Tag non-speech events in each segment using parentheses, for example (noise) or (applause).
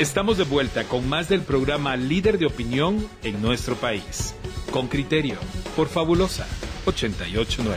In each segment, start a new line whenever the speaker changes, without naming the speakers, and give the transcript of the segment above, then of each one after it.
Estamos de vuelta con más del programa Líder de Opinión en nuestro país. Con criterio, por Fabulosa 889.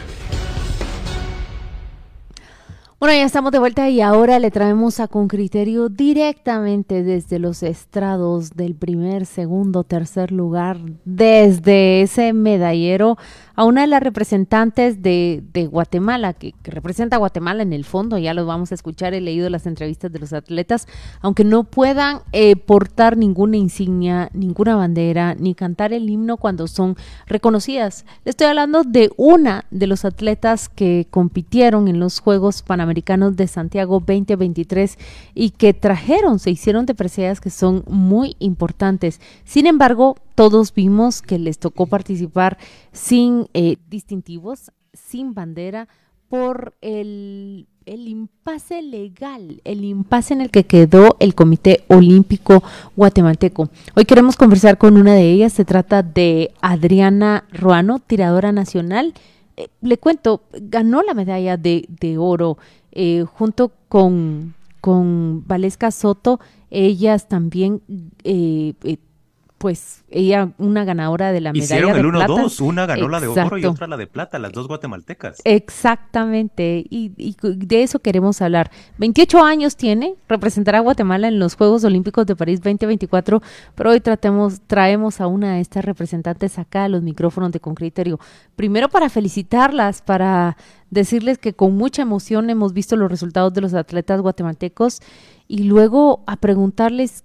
Bueno, ya estamos de vuelta y ahora le traemos a Con Criterio directamente desde los estrados del primer, segundo, tercer lugar, desde ese medallero a una de las representantes de, Guatemala, que, representa a Guatemala en el fondo, ya los vamos a escuchar, he leído las entrevistas de los atletas, aunque no puedan eh, portar ninguna insignia, ninguna bandera, ni cantar el himno cuando son reconocidas. Le estoy hablando de una de los atletas que compitieron en los Juegos Panamericanos de Santiago 2023 y que trajeron, se hicieron de que son muy importantes. Sin embargo, todos vimos que les tocó participar sin eh, distintivos, sin bandera, por el, el impasse legal, el impasse en el que quedó el Comité Olímpico Guatemalteco. Hoy queremos conversar con una de ellas, se trata de Adriana Ruano, tiradora nacional. Eh, le cuento, ganó la medalla de, oro eh, junto con, con Valesca Soto. Ellas también pues ella una ganadora de la medalla
Hicieron el
1-2,
una ganó la de oro y otra la de plata, las dos guatemaltecas.
Exactamente, y, de eso queremos hablar. 28 años tiene, representará a Guatemala en los Juegos Olímpicos de París 2024, pero hoy tratemos, traemos a una de estas representantes acá a los micrófonos de Concriterio. Primero para felicitarlas, para decirles que con mucha emoción hemos visto los resultados de los atletas guatemaltecos y luego a preguntarles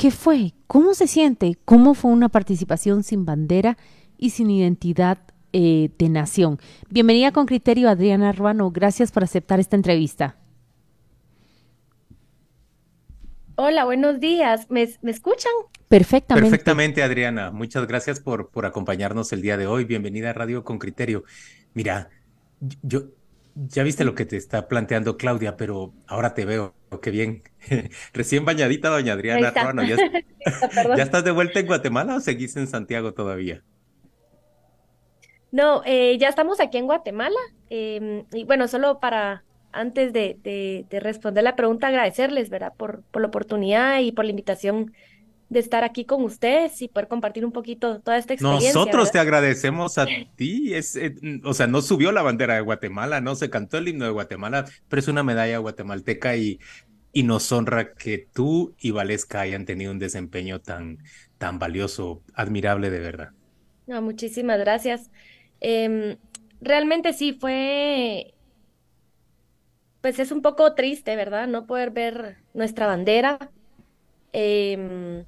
¿Qué fue? ¿Cómo se siente? ¿Cómo fue una participación sin bandera y sin identidad eh, de nación? Bienvenida con criterio, Adriana Ruano. Gracias por aceptar esta entrevista.
Hola, buenos días. ¿Me, escuchan?
Perfectamente.
Perfectamente, Adriana. Muchas gracias por, por acompañarnos el día de hoy. Bienvenida a Radio con Criterio. Mira, yo, ya viste lo que te está planteando Claudia, pero ahora te veo. Qué bien. (laughs) Recién bañadita, doña Adriana ¿ya, (laughs) (laughs) estás de vuelta en Guatemala o seguís en Santiago todavía?
No, eh, ya estamos aquí en Guatemala. Em, y bueno, solo para antes de, responder la pregunta, agradecerles, ¿verdad? Por, por la oportunidad y por la invitación de estar aquí con ustedes y poder compartir un poquito toda esta experiencia.
Nosotros te agradecemos a ti. Es, eh, o sea, no subió la bandera de Guatemala, no se cantó el himno de Guatemala, pero es una medalla guatemalteca y, y nos honra que tú y Valesca hayan tenido un desempeño tan, tan valioso, admirable de verdad.
No, muchísimas gracias. Em, realmente sí fue, pues es un poco triste, ¿verdad? No poder ver nuestra bandera. Eh,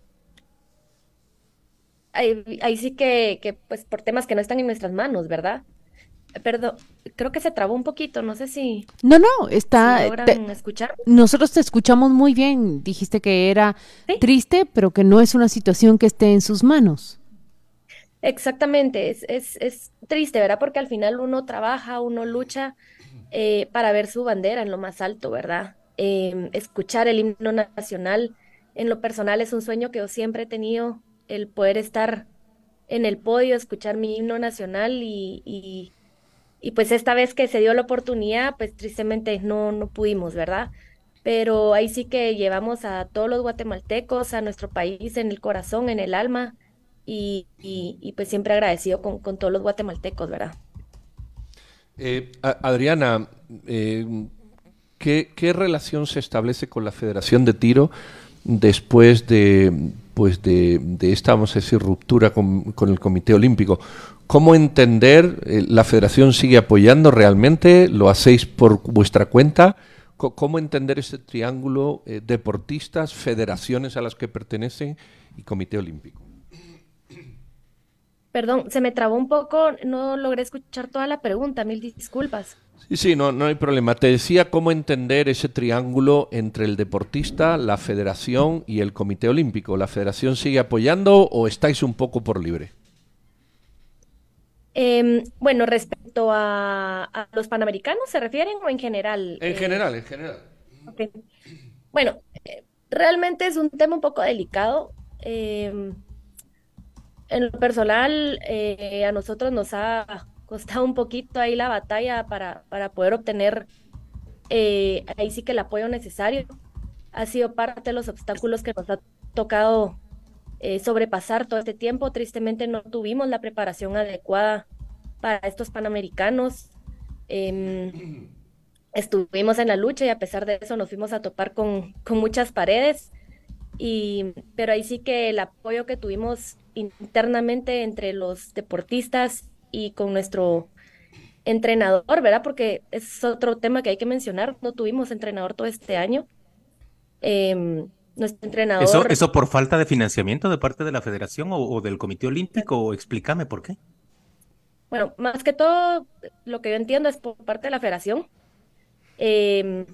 ahí, sí que, que, pues por temas que no están en nuestras manos, ¿verdad? Perdón, creo que se trabó un poquito, no sé si...
No, no, está...
escuchar?
Nosotros te escuchamos muy bien, dijiste que era triste, pero que no es una situación que esté en sus manos.
Exactamente, es, es, es triste, ¿verdad? Porque al final uno trabaja, uno lucha eh, para ver su bandera en lo más alto, ¿verdad? Em, escuchar el himno nacional, en lo personal es un sueño que yo siempre he tenido el poder estar en el podio, escuchar mi himno nacional y, y, pues esta vez que se dio la oportunidad, pues tristemente no, no pudimos, ¿verdad? Pero ahí sí que llevamos a todos los guatemaltecos, a nuestro país en el corazón, en el alma y, y pues siempre agradecido con, con, todos los guatemaltecos, ¿verdad?
Eh, Adriana, eh, ¿qué, ¿qué relación se establece con la Federación de Tiro después de pues de, esta, vamos a decir, ruptura con, el Comité Olímpico. ¿Cómo entender? Eh, ¿La federación sigue apoyando realmente? ¿Lo hacéis por vuestra cuenta? ¿Cómo entender ese triángulo eh, deportistas, federaciones a las que pertenecen y Comité Olímpico?
Perdón, se me trabó un poco, no logré escuchar toda la pregunta, mil disculpas.
Sí, sí, no, no hay problema. Te decía cómo entender ese triángulo entre el deportista, la federación y el Comité Olímpico. ¿La federación sigue apoyando o estáis un poco por libre?
Em, bueno, respecto a, los panamericanos, ¿se refieren o en general?
En general, en general.
Bueno, eh, realmente es un tema un poco delicado. Em, en lo personal, eh, a nosotros nos ha costado un poquito ahí la batalla para, para poder obtener eh, ahí sí que el apoyo necesario. ha sido parte de los obstáculos que nos ha tocado eh, sobrepasar todo este tiempo. Tristemente no tuvimos la preparación adecuada para estos panamericanos. Em, estuvimos en la lucha y a pesar de eso nos fuimos a topar con, con muchas paredes. Y, pero ahí sí que el apoyo que tuvimos internamente entre los deportistas y con nuestro entrenador, ¿verdad? Porque es otro tema que hay que mencionar. No tuvimos entrenador todo este año. Em, nuestro entrenador.
¿Eso, ¿Eso por falta de financiamiento de parte de la federación o, del Comité Olímpico? Explícame por qué.
Bueno, más que todo, lo que yo entiendo es por parte de la federación. Em,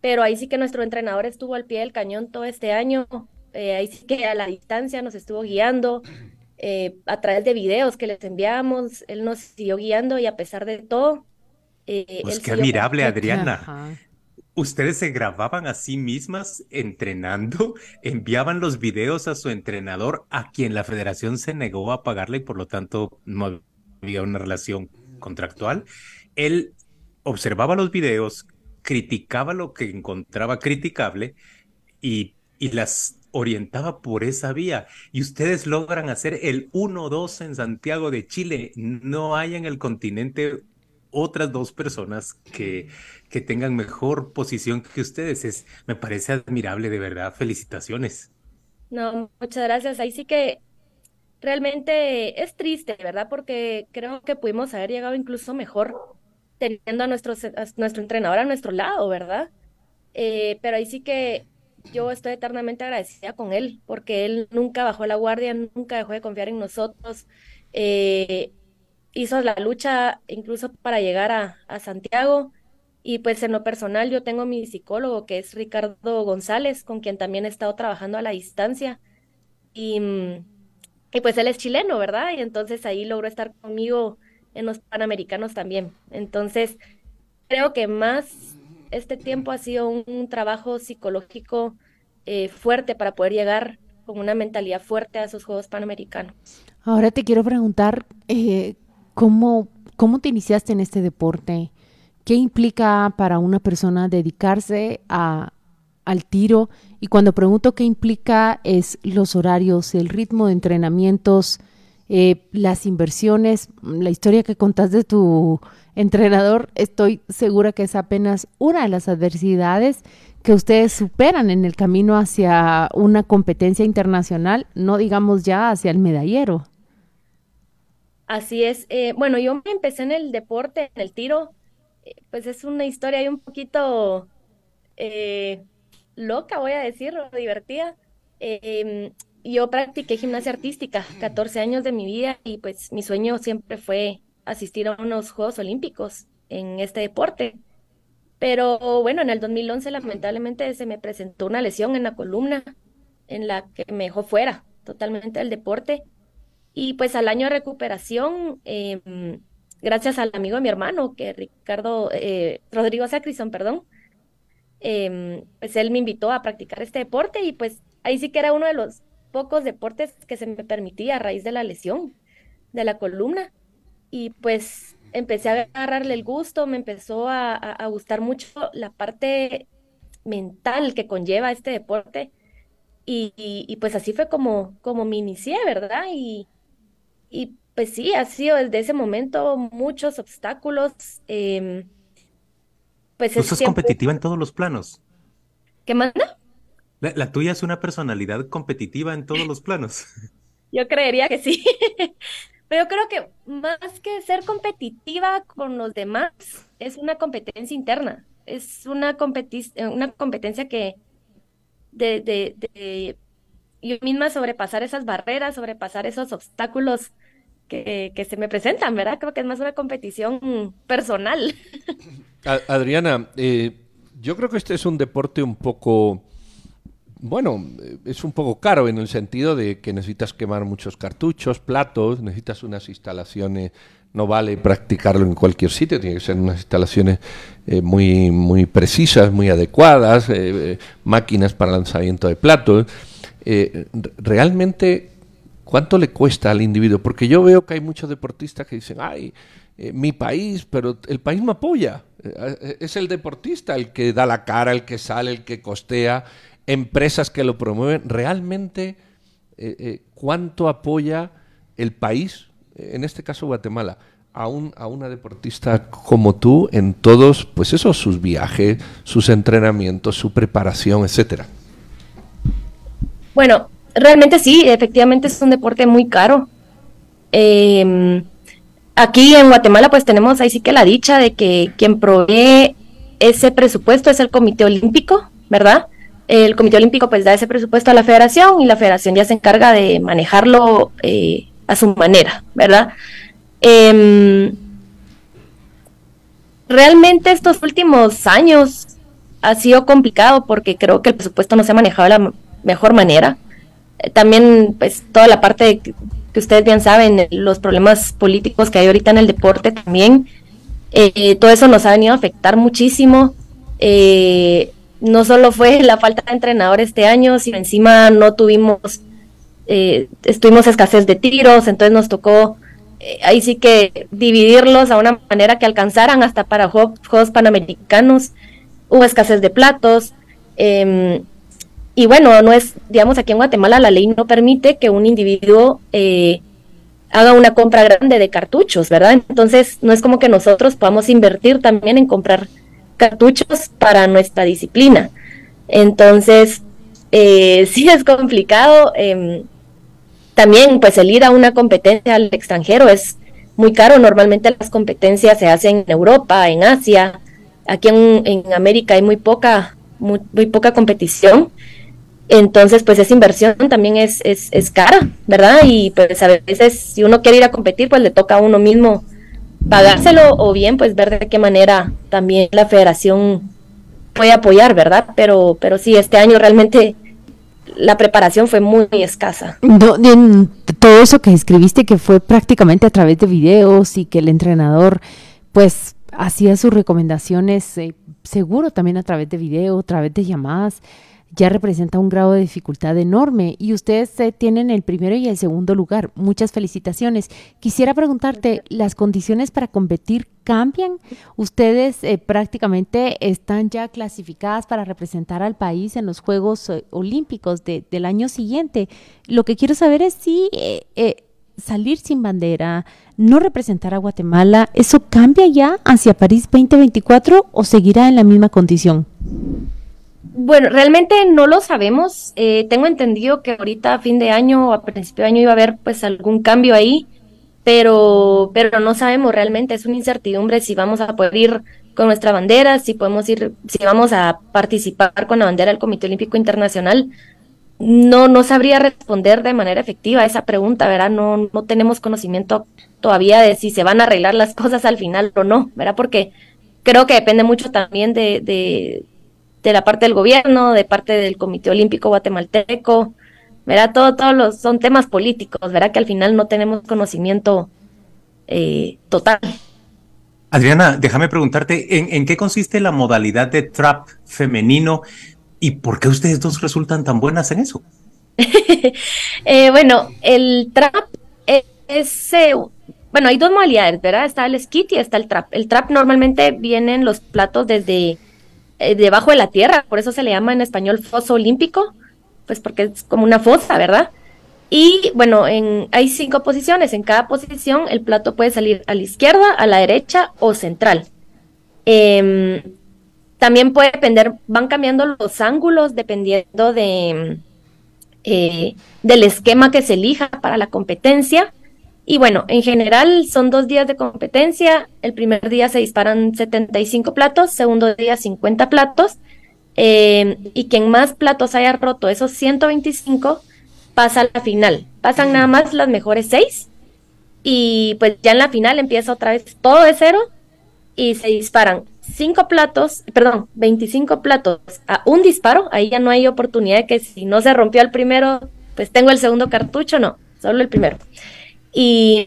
pero ahí sí que nuestro entrenador estuvo al pie del cañón todo este año. Eh, ahí sí que a la distancia nos estuvo guiando. Eh, a través de videos que les enviamos, él nos siguió guiando y a pesar de todo...
Eh, pues qué admirable, Adriana. Ustedes se grababan a sí mismas entrenando, (laughs) enviaban los videos a su entrenador, a quien la federación se negó a pagarle y por lo tanto no había una relación contractual. Él observaba los videos, criticaba lo que encontraba criticable y, y las orientaba por esa vía y ustedes logran hacer el 1-2 en Santiago de Chile. No hay en el continente otras dos personas que, que tengan mejor posición que ustedes. Es, me parece admirable, de verdad. Felicitaciones.
No, muchas gracias. Ahí sí que realmente es triste, ¿verdad? Porque creo que pudimos haber llegado incluso mejor teniendo a, nuestro, nuestro entrenador a nuestro lado, ¿verdad? Eh, pero ahí sí que yo estoy eternamente agradecida con él, porque él nunca bajó la guardia, nunca dejó de confiar en nosotros. Eh, hizo la lucha incluso para llegar a, Santiago. Y pues en lo personal yo tengo mi psicólogo, que es Ricardo González, con quien también he estado trabajando a la distancia. Y, y pues él es chileno, ¿verdad? Y entonces ahí logró estar conmigo en los Panamericanos también. Entonces, creo que más este tiempo ha sido un, trabajo psicológico eh, fuerte para poder llegar con una mentalidad fuerte a esos Juegos Panamericanos.
Ahora te quiero preguntar, eh, ¿cómo, ¿cómo te iniciaste en este deporte? ¿Qué implica para una persona dedicarse al tiro? Y cuando pregunto qué implica es los horarios, el ritmo de entrenamientos, eh, las inversiones, la historia que contás de tu entrenador, estoy segura que es apenas una de las adversidades que ustedes superan en el camino hacia una competencia internacional, no digamos ya hacia el medallero.
Así es. Eh, bueno, yo me empecé en el deporte, en el tiro, eh, pues es una historia ahí un poquito loca, voy a decirlo, divertida. Em, yo practiqué gimnasia artística 14 años de mi vida y pues mi sueño siempre fue asistir a unos Juegos Olímpicos en este deporte. Pero bueno, en el 2011 lamentablemente se me presentó una lesión en la columna en la que me dejó fuera totalmente del deporte. Y pues al año de recuperación, em, gracias al amigo de mi hermano, que Ricardo, eh, Rodrigo Sacrison, perdón, em, pues él me invitó a practicar este deporte y pues ahí sí que era uno de los pocos deportes que se me permitía a raíz de la lesión de la columna. Y pues empecé a agarrarle el gusto, me empezó a, gustar mucho la parte mental que conlleva este deporte. Y, pues así fue como, como me inicié, ¿verdad? Y, y pues sí, ha sido desde ese momento muchos obstáculos. Eh,
pues ¿Tú sos competitiva en todos los planos?
¿Qué manda?
La, tuya es una personalidad competitiva en todos los planos. (laughs)
Yo creería que sí. (laughs) Pero creo que más que ser competitiva con los demás, es una competencia interna. Es una, una competencia que de, de, de, yo misma sobrepasar esas barreras, sobrepasar esos obstáculos que, que se me presentan, ¿verdad? Creo que es más una competición personal. (laughs)
Adriana, eh, yo creo que este es un deporte un poco bueno, es un poco caro en el sentido de que necesitas quemar muchos cartuchos, platos, necesitas unas instalaciones, no vale practicarlo en cualquier sitio, tiene que ser unas instalaciones eh, muy, muy precisas, muy adecuadas, eh, eh, máquinas para lanzamiento de platos. realmente, ¿cuánto le cuesta al individuo? Porque yo veo que hay muchos deportistas que dicen, ay, eh, mi país, pero el país me apoya. Es el deportista el que da la cara, el que sale, el que costea, empresas que lo promueven. Realmente, ¿cuánto apoya el país, en este caso Guatemala? A, un, a, una deportista como tú en todos, pues eso, sus viajes, sus entrenamientos, su preparación, etcétera?
Bueno, realmente sí, efectivamente es un deporte muy caro. Em, aquí en Guatemala pues tenemos ahí sí que la dicha de que quien provee ese presupuesto es el Comité Olímpico, ¿verdad? El Comité Olímpico pues da ese presupuesto a la federación y la federación ya se encarga de manejarlo eh, a su manera, ¿verdad? Em, realmente estos últimos años ha sido complicado porque creo que el presupuesto no se ha manejado de la mejor manera. Eh, también, pues, toda la parte que, ustedes bien saben, los problemas políticos que hay ahorita en el deporte también, eh, todo eso nos ha venido a afectar muchísimo. No solo fue la falta de entrenador este año, sino encima no tuvimos, estuvimos escasez de tiros, entonces nos tocó ahí sí que dividirlos a una manera que alcanzaran hasta para Juegos, Panamericanos. Hubo escasez de platos. Em, y bueno, no es, digamos, aquí en Guatemala la ley no permite que un individuo eh, haga una compra grande de cartuchos, ¿verdad? Entonces, no es como que nosotros podamos invertir también en comprar cartuchos para nuestra disciplina. Entonces, eh, (laughs) sí es complicado. Em, también, pues, el ir a una competencia al extranjero es muy caro. Normalmente las competencias se hacen en Europa, en Asia. Aquí en, América hay muy poca, muy poca competición. Entonces, pues esa inversión también es, es, es, cara, ¿verdad? Y pues a veces si uno quiere ir a competir, pues le toca a uno mismo pagárselo o bien pues ver de qué manera también la federación puede apoyar, ¿verdad? Pero, pero sí, este año realmente la preparación fue muy, escasa.
todo eso que escribiste que fue prácticamente a través de videos y que el entrenador pues hacía sus recomendaciones eh, seguro también a través de video, a través de llamadas ya representa un grado de dificultad enorme y ustedes eh, tienen el primero y el segundo lugar. Muchas felicitaciones. Quisiera preguntarte, ¿las condiciones para competir cambian? Ustedes eh, prácticamente están ya clasificadas para representar al país en los Juegos eh, Olímpicos del año siguiente. Lo que quiero saber es si salir sin bandera, no representar a Guatemala, ¿eso cambia ya hacia París 2024 o seguirá en la misma condición?
Bueno, realmente no lo sabemos. Eh, tengo entendido que ahorita a fin de año o a principio de año iba a haber pues algún cambio ahí, pero, pero no sabemos realmente. Es una incertidumbre si vamos a poder ir con nuestra bandera, si podemos ir, si vamos a participar con la bandera del Comité Olímpico Internacional. No, no sabría responder de manera efectiva a esa pregunta, ¿verdad? No, no tenemos conocimiento todavía de si se van a arreglar las cosas al final o no, ¿verdad? Porque creo que depende mucho también de, de de la parte del gobierno, de parte del Comité Olímpico Guatemalteco, ¿verdad? Todo, todos los, son temas políticos, ¿verdad? Que al final no tenemos conocimiento eh, total.
Adriana, déjame preguntarte, ¿en, qué consiste la modalidad de trap femenino y por qué ustedes dos resultan tan buenas en eso? (laughs)
Eh, bueno, el trap es, eh, bueno, hay dos modalidades, ¿verdad? Está el skit y está el trap. El trap normalmente vienen los platos desde eh, debajo de la tierra, por eso se le llama en español foso olímpico, pues porque es como una fosa, ¿verdad? Y bueno, en, hay cinco posiciones. En cada posición el plato puede salir a la izquierda, a la derecha o central. Em, también puede depender, van cambiando los ángulos dependiendo de, eh, del esquema que se elija para la competencia. Y bueno, en general son dos días de competencia. El primer día se disparan 75 platos, segundo día 50 platos. Eh, y quien más platos haya roto esos 125 pasa a la final. Pasan nada más las mejores seis. Y pues ya en la final empieza otra vez todo de cero y se disparan cinco platos, perdón, 25 platos a un disparo. Ahí ya no hay oportunidad de que si no se rompió el primero, pues tengo el segundo cartucho, no, solo el primero. Y,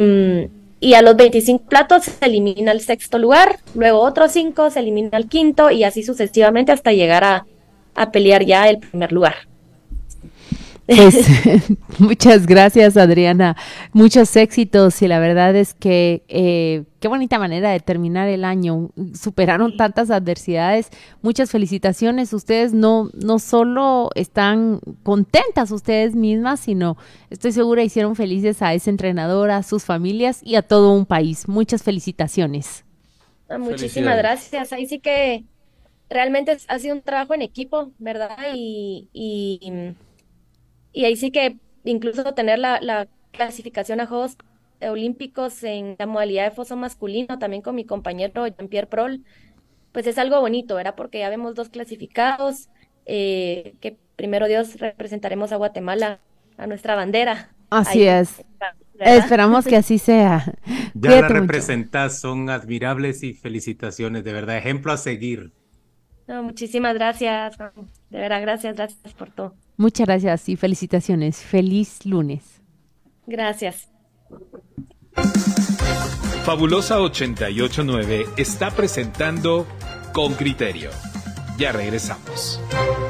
y, a los 25 platos se elimina el sexto lugar, luego otros 5 se elimina el quinto y así sucesivamente hasta llegar a, a pelear ya el primer lugar.
Pues (laughs) muchas gracias Adriana, muchos éxitos y la verdad es que eh, qué bonita manera de terminar el año, superaron tantas adversidades, muchas felicitaciones, ustedes no, no solo están contentas ustedes mismas, sino estoy segura hicieron felices a esa entrenadora, a sus familias y a todo un país, muchas felicitaciones.
Ah, muchísimas gracias, ahí sí que realmente ha sido un trabajo en equipo, ¿verdad? y y ahí sí que incluso tener la, clasificación a Juegos Olímpicos en la modalidad de foso masculino, también con mi compañero Jean-Pierre Prol, pues es algo bonito, ¿verdad? Porque ya vemos dos clasificados, eh, que primero Dios representaremos a Guatemala, a nuestra bandera.
Así es. Esperamos que así sea.
Ya la representas, son admirables y felicitaciones, de verdad, ejemplo a seguir.
muchísimas gracias, de verdad, gracias, gracias por todo.
Muchas gracias y felicitaciones. Feliz lunes.
Gracias.
Fabulosa 889 está presentando Con Criterio. Ya regresamos.